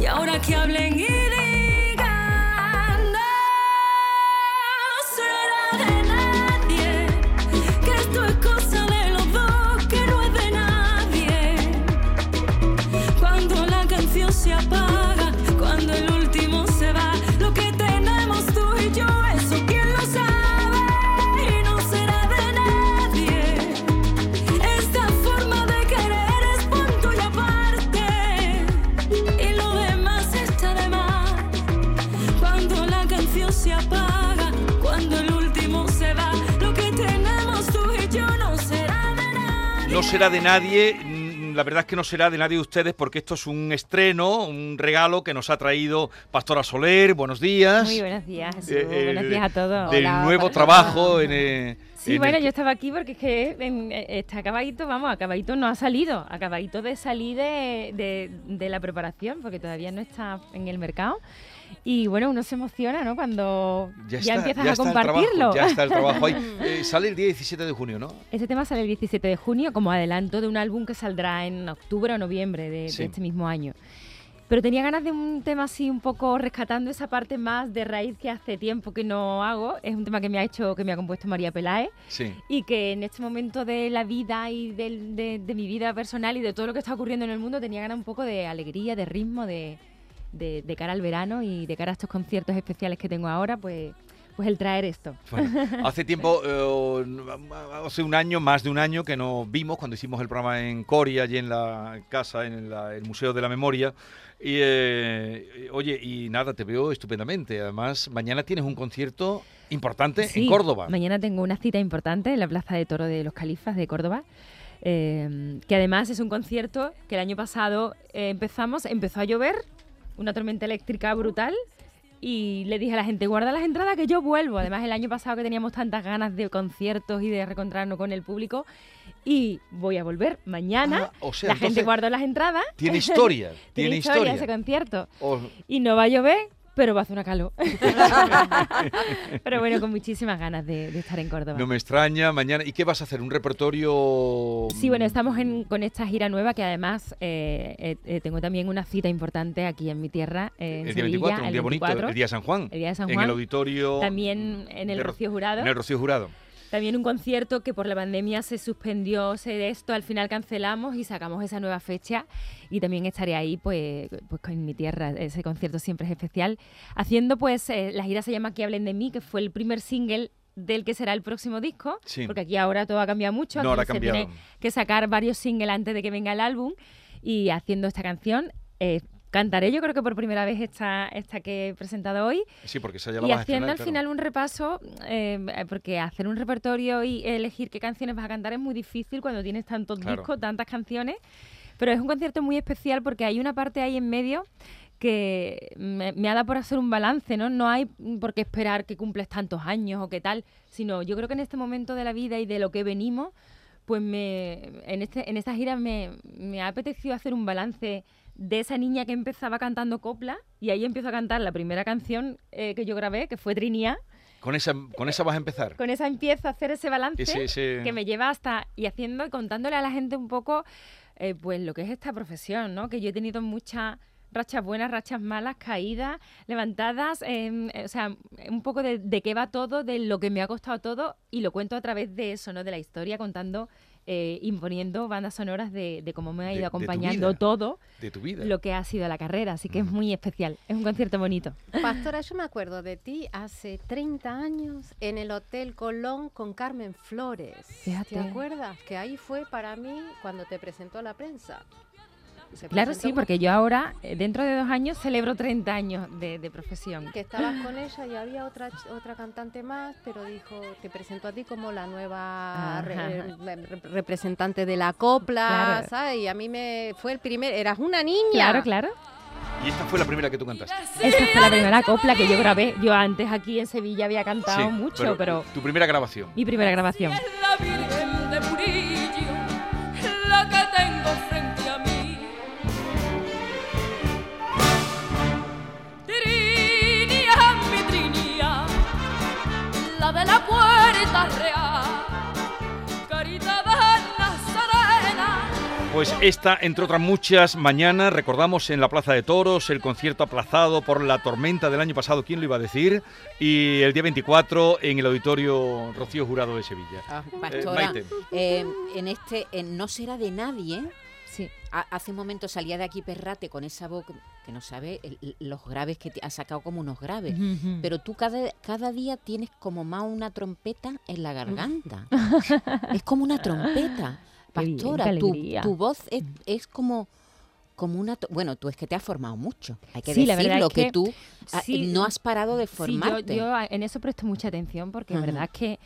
Y ahora que hablen será de nadie, mm, la verdad es que no será de nadie de ustedes porque esto es un estreno, un regalo que nos ha traído Pastora Soler. Buenos días. Muy buenos días, Jesús. Eh, eh, buenos días a todos. Del Hola, nuevo trabajo en, eh, Sí, en bueno, el- yo estaba aquí porque es que en- eh, está acabadito, vamos, acabadito no ha salido, acabadito de salir de, de- de la preparación, porque todavía no está en el mercado. Y bueno, uno se emociona, ¿no? Cuando ya, está, empiezas ya a compartirlo. trabajo, ya está el trabajo ahí. Eh, sale el día 17 de junio, ¿no? Este tema sale el 17 de junio como adelanto de un álbum que saldrá en octubre o noviembre de, este mismo año. Pero tenía ganas de un tema así un poco rescatando esa parte más de raíz que hace tiempo que no hago. Es un tema que me ha hecho, que me ha compuesto María Peláez Sí. y que en este momento de la vida y del- de, de mi vida personal y de todo lo que está ocurriendo en el mundo tenía ganas un poco de alegría, de ritmo, de, de- de cara al verano y de cara a estos conciertos especiales que tengo ahora, pues, pues el traer esto. Bueno, hace tiempo, eh, hace un año, más de un año que nos vimos cuando hicimos el programa en Coria, allí en la casa, en la- el Museo de la Memoria. Y eh, oye, y nada, te veo estupendamente. Además, mañana tienes un concierto importante en Córdoba. Mañana tengo una cita importante en la Plaza de Toro de los Califas de Córdoba. eh, que además es un concierto que el año pasado eh, empezamos, empezó a llover, una tormenta eléctrica brutal, y le dije a la gente, guarda las entradas que yo vuelvo. Además, el año pasado que teníamos tantas ganas de conciertos y de reencontrarnos con el público, y voy a volver mañana. Ah, o sea, la gente guardó las entradas. Tiene historia, tiene, Tiene historia. historia ese concierto. Y no va a llover, pero va a hacer una calor. pero bueno, con muchísimas ganas de, de estar en Córdoba. no me extraña. Mañana, ¿y qué vas a hacer? ¿Un repertorio? Sí, bueno, estamos en- con esta gira nueva que además eh, eh, eh, tengo también una cita importante aquí en mi tierra, eh, en el día Sevilla, 24, un el día bonito, 24, el día de San Juan. el día de San En Juan. el auditorio. También en el Rocío Jurado. En el Rocío Jurado. También un concierto que por la pandemia se suspendió, se esto, al final cancelamos y sacamos esa nueva fecha y también estaré ahí pues, pues con mi tierra, ese concierto siempre es especial, haciendo pues, eh, la gira se llama Que hablen de mí, que fue el primer single del que será el próximo disco, Sí. porque aquí ahora todo ha cambiado mucho, No, ahora ha se cambiado. tiene que sacar varios singles antes de que venga el álbum y haciendo esta canción. eh, Cantaré yo creo que por primera vez esta, esta que he presentado hoy Sí, porque esa ya la y haciendo al claro. final un repaso, eh, porque hacer un repertorio y elegir qué canciones vas a cantar es muy difícil cuando tienes tantos Claro. discos, tantas canciones. Pero es un concierto muy especial porque hay una parte ahí en medio que me, me ha dado por hacer un balance, ¿no? No hay por qué esperar que cumples tantos años o qué tal, sino yo creo que en este momento de la vida y de lo que venimos, pues me, en, este, en esta gira me, me ha apetecido hacer un balance de esa niña que empezaba cantando copla y ahí empiezo a cantar la primera canción eh, que yo grabé, que fue Trinía. Con esa, con esa vas a empezar. Con esa empiezo a hacer ese balance Ese- ese- que me lleva hasta y haciendo y contándole a la gente un poco eh, pues lo que es esta profesión, ¿no? Que yo he tenido muchas rachas buenas, rachas malas, caídas, levantadas, em, eh, o sea, un poco de, de qué va todo, de lo que me ha costado todo y lo cuento a través de eso, ¿no? De la historia, contando, eh, imponiendo bandas sonoras de, de cómo me ha ido de acompañando vida. todo de tu vida. lo que ha sido la carrera, así que es muy especial, es un concierto bonito. Pastora, yo me acuerdo de ti hace 30 años en el Hotel Colón con Carmen Flores. Fíjate. ¿Te acuerdas? Que ahí fue para mí cuando te presentó a la prensa. Se Claro, sí, porque yo ahora, eh, dentro de dos años, celebro 30 años de, de profesión. Que estabas con ella y había otra otra cantante más, pero dijo, te presentó a ti como la nueva re- re- representante de la copla, Claro. ¿sabes? Y a mí me fue el primer, eras una niña. Claro, claro. Y esta fue la primera que tú cantaste. Esta fue la primera copla que yo grabé. Yo antes aquí en Sevilla había cantado Sí, mucho, pero, Tu primera grabación. mi primera grabación. Pues esta, entre otras muchas, mañana recordamos en la Plaza de Toros el concierto aplazado por la tormenta del año pasado, ¿quién lo iba a decir? Y el día 24 en el Auditorio Rocío Jurado de Sevilla. Ah, Eh, Pastora, Maite. eh, en este en No será de nadie, Sí. ha- hace un momento salía de aquí Perrate con esa voz que no sabe el- los graves que te ha sacado como unos graves. Ujú. Pero tú cada, cada día tienes como más una trompeta en la garganta. es como una trompeta. Bien, Pastora, tu, tu voz es, es como, como una... Bueno, tú es que te has formado mucho. Hay que Sí, la decirlo, es que, que tú ah, sí, no has parado de Sí, formarte. yo, en eso presto mucha atención porque es Ujú. verdad que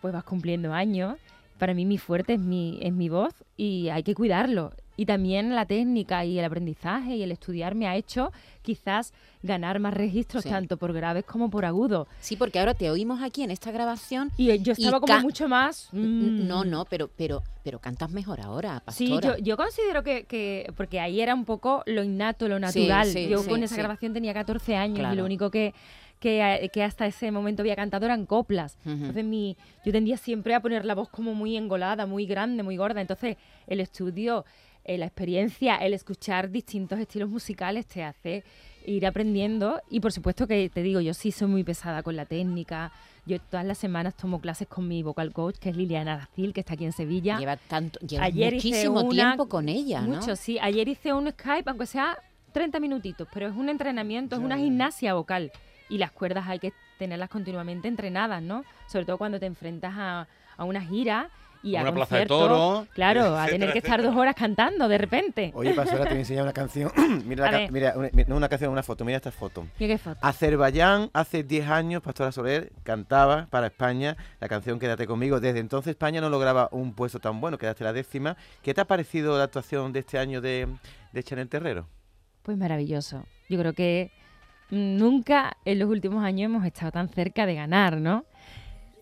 pues vas cumpliendo años. Para mí mi fuerte es mi, es mi voz y hay que cuidarlo. Y también la técnica y el aprendizaje y el estudiar me ha hecho quizás ganar más registros Sí. tanto por graves como por agudos. Sí, porque ahora te oímos aquí en esta grabación Y eh, yo Y estaba como mucho más... Mm, No, no, pero, pero, pero cantas mejor ahora, Sí, pastora. yo, yo considero que, que- porque ahí era un poco lo innato, lo natural. sí, yo sí, con esa sí. grabación tenía 14 años y lo único que, que, eh, que hasta ese momento había cantado eran coplas. Entonces mi, yo tendía siempre a poner la voz como muy engolada, muy grande, muy gorda. Entonces el estudio, eh, la experiencia, el escuchar distintos estilos musicales te hace ir aprendiendo. Y por supuesto que te digo, yo sí soy muy pesada con la técnica. Yo todas las semanas tomo clases con mi vocal coach, que es Liliana Dacil, que está aquí en Sevilla. Lleva tanto, lleva Ayer muchísimo una- tiempo con ella, ¿no? Mucho, sí. Ayer hice un Skype, aunque sea 30 minutitos, pero es un entrenamiento, es una gimnasia vocal. Y las cuerdas hay que tenerlas continuamente entrenadas, ¿no? Sobre todo cuando te enfrentas a, a una gira y A una plaza de toros, Claro, a tener que estar dos horas cantando de repente. Oye, Pastora, te voy a enseñar una canción. mira, la ca- mira, una, no una canción, una foto. Mira esta foto. Mira qué foto. Azerbaiyán, hace 10 años, Pastora Soler cantaba para España la canción Quédate conmigo. Desde entonces España no lograba un puesto tan bueno, quedaste la décima. ¿Qué te ha parecido la actuación de este año de, de Chanel Terrero? Pues maravilloso. Yo creo que nunca en los últimos años hemos estado tan cerca de ganar, ¿no?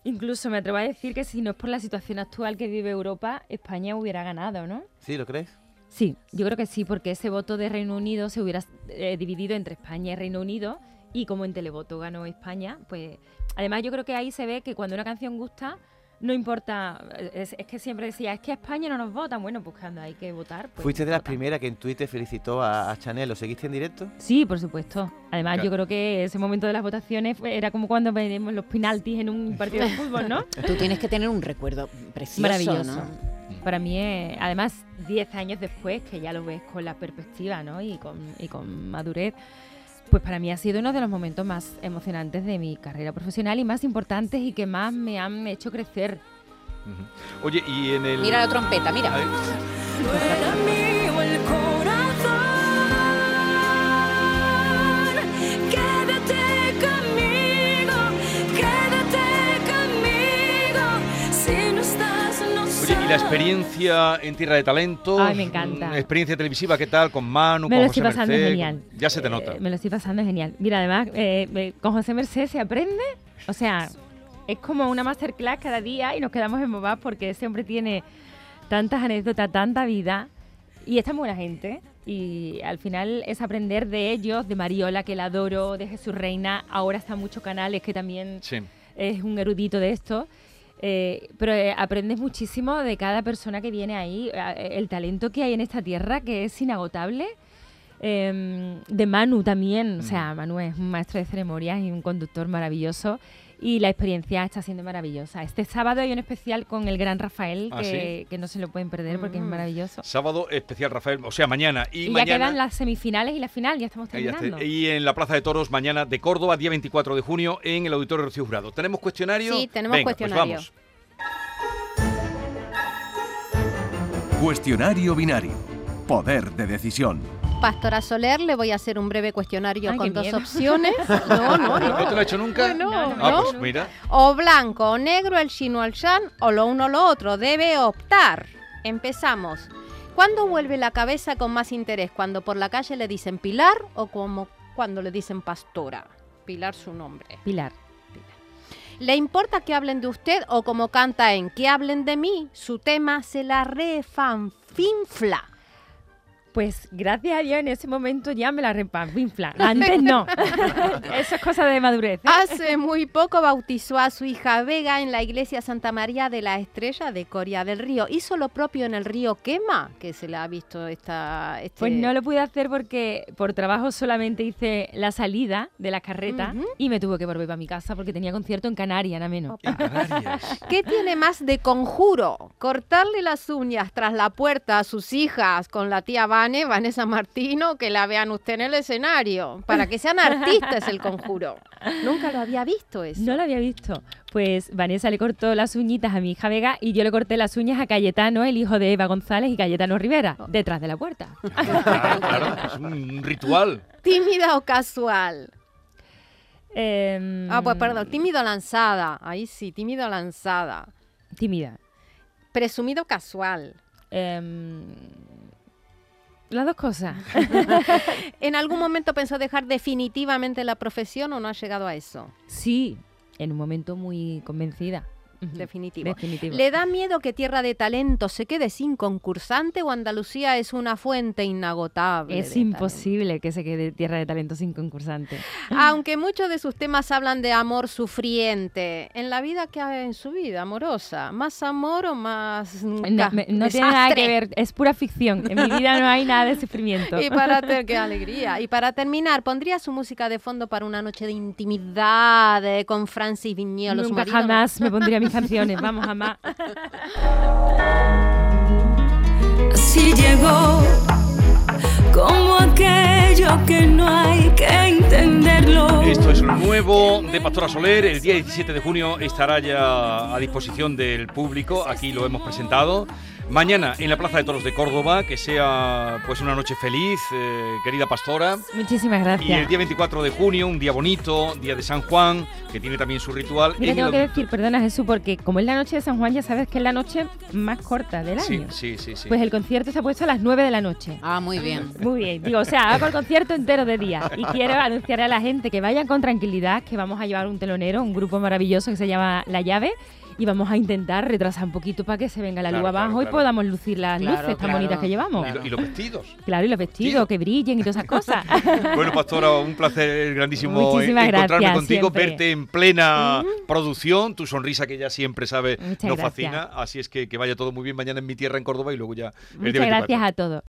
Incluso me atrevo a decir que si no es por la situación actual que vive Europa, España hubiera ganado, ¿no? ¿Sí, lo crees? Sí, yo creo que sí, porque ese voto de Reino Unido se hubiera eh, dividido entre España y Reino Unido y como en televoto ganó España, pues además yo creo que ahí se ve que cuando una canción gusta, no importa, eh, es, es que siempre decía, es que a España no nos votan, bueno, pues cuando hay que votar. Pues Fuiste de las primeras que en Twitter felicitó a, a Chanel. ¿Lo seguiste en directo? Sí, por supuesto. Además, Claro. yo creo que ese momento de las votaciones fue- era como cuando veremos los penaltis en un partido de fútbol, ¿no? Tú tienes que tener un recuerdo precioso, Maravilloso. ¿no? Para mí, es- además, 10 años después, que ya lo ves con la perspectiva ¿no? y, con, y con madurez, pues para mí ha sido uno de los momentos más emocionantes de mi carrera profesional y más importantes y que más me han hecho crecer. Oye, y en el... Mira la trompeta, mira. y la experiencia en Tierra de Talentos. Ay, me encanta. mm, Experiencia televisiva, ¿qué tal? Con Manu, Me con lo José estoy pasando Merced, genial. Ya se te Eh, nota. me lo estoy pasando genial. Mira, además, eh, con José Merced se aprende, o sea, es como una masterclass cada día y nos quedamos embobados porque ese hombre tiene tantas anécdotas, tanta vida y es tan buena gente. Y al final es aprender de ellos, de Mariola, que la adoro, de Jesús Reina. Ahora está en muchos canales que también Sí. es un erudito de esto. Eh, pero eh, aprendes muchísimo de cada persona que viene ahí, eh, el talento que hay en esta tierra que es inagotable. Em, de Manu también, o sea, Manu es un maestro de ceremonias y un conductor maravilloso y la experiencia está siendo maravillosa. Este sábado hay un especial con el gran Rafael ¿Ah, que, que no se lo pueden perder porque es Mm. maravilloso. Sábado especial Rafael, o sea, mañana. Y, Y, ya mañana. quedan las semifinales y la final, ya estamos ya terminando. Y en la Plaza de Toros, mañana de Córdoba, día 24 de junio, en el Auditorio Rocío Jurado. ¿Tenemos cuestionario? Sí, tenemos Venga, pues cuestionario. vamos. Cuestionario binario. Poder de decisión. Pastora Soler, le voy a hacer un breve cuestionario Ay, con dos miedo. opciones. No, no, ¿No no. lo he hecho nunca? Bueno, No, no, Ah, ¿no? pues mira. O blanco o negro, el chino al shan, o lo uno o lo otro. Debe optar. Empezamos. ¿Cuándo vuelve la cabeza con más interés? ¿Cuando por la calle le dicen Pilar o como cuando le dicen Pastora? Pilar su nombre. Pilar. ¿Le importa que hablen de usted o como canta en que hablen de mí? Su tema se la refanfinfla. Pues gracias a Dios en ese momento ya me la repampinfla. Antes no. Eso es cosa de madurez. ¿eh? Hace muy poco bautizó a su hija Vega en la iglesia Santa María de la Estrella de Coria del Río. Hizo lo propio en el río Quema, que se le ha visto esta... Este... Pues no lo pude hacer porque por trabajo solamente hice la salida de la carreta Ujú. y me tuve que volver para mi casa porque tenía concierto en Canarias, nada menos. En Canarias. ¿Qué tiene más de conjuro? Cortarle las uñas tras la puerta a sus hijas con la tía Vane, Vanessa Martino, que la vean usted en el escenario. Para que sean artistas el conjuro. Nunca lo había visto eso. No lo había visto. Pues Vanessa le cortó las uñitas a mi hija Vega y yo le corté las uñas a Cayetano, el hijo de Eva González y Cayetano Rivera, detrás de la puerta. Claro, claro, es un ritual. ¿Tímida o casual? Em, Ah, pues perdón, tímido lanzada. Ahí sí, tímido lanzada. Tímida. Presumido casual. Em, las dos cosas. ¿En algún momento pensó dejar definitivamente la profesión o no ha llegado a eso? Sí, en un momento muy convencida. Definitivo. Definitivo. ¿Le da miedo que Tierra de Talento se quede sin concursante o Andalucía es una fuente inagotable? Es imposible que se quede Tierra de Talento sin concursante. talento? Aunque muchos de sus temas hablan de amor sufriente, en la vida que hay en su vida amorosa, ¿más amor o más No, me- no tiene nada que ver, es pura ficción. En mi vida no hay nada de sufrimiento. Y para qué alegría. Y para terminar, ¿pondría su música de fondo para una noche de intimidad eh, con Francis Viñolo, su Nunca marido? jamás me pondría mis canciones, vamos, jamás. Así llegó, como aquello que no hay que entenderlo. Esto es lo nuevo de Pastora Soler. El día 17 de junio estará ya a disposición del público. Aquí lo hemos presentado. Mañana en la Plaza de Toros de Córdoba, que sea pues una noche feliz, eh, querida pastora. Muchísimas Y el gracias. día 24 de junio, un día bonito, día de San Juan, que tiene también su ritual. Mira, en tengo el que decir, perdona Jesús, porque como es la noche de San Juan, ya sabes que es la noche más corta del Sí, año. sí, sí, sí. Pues el concierto se ha puesto a las 9 de la noche. Ah, muy bien. Muy bien, digo, o sea, hago el concierto entero de día y quiero anunciar a la gente que vayan con tranquilidad, que vamos a llevar un telonero, un grupo maravilloso que se llama La Llave y vamos a intentar retrasar un poquito para que se venga la luz claro, abajo y podamos lucir las luces tan bonitas que llevamos. Y, lo- y los vestidos. Claro, y los vestidos, que brillen y todas esas cosas. Bueno, Pastora, un placer grandísimo Muchísimas encontrarme gracias, contigo, siempre. verte en plena producción, tu sonrisa que ya siempre sabe Muchas nos gracias. fascina. Así es que que vaya todo muy bien mañana en mi tierra en Córdoba y luego ya el Muchas 24. gracias a todos.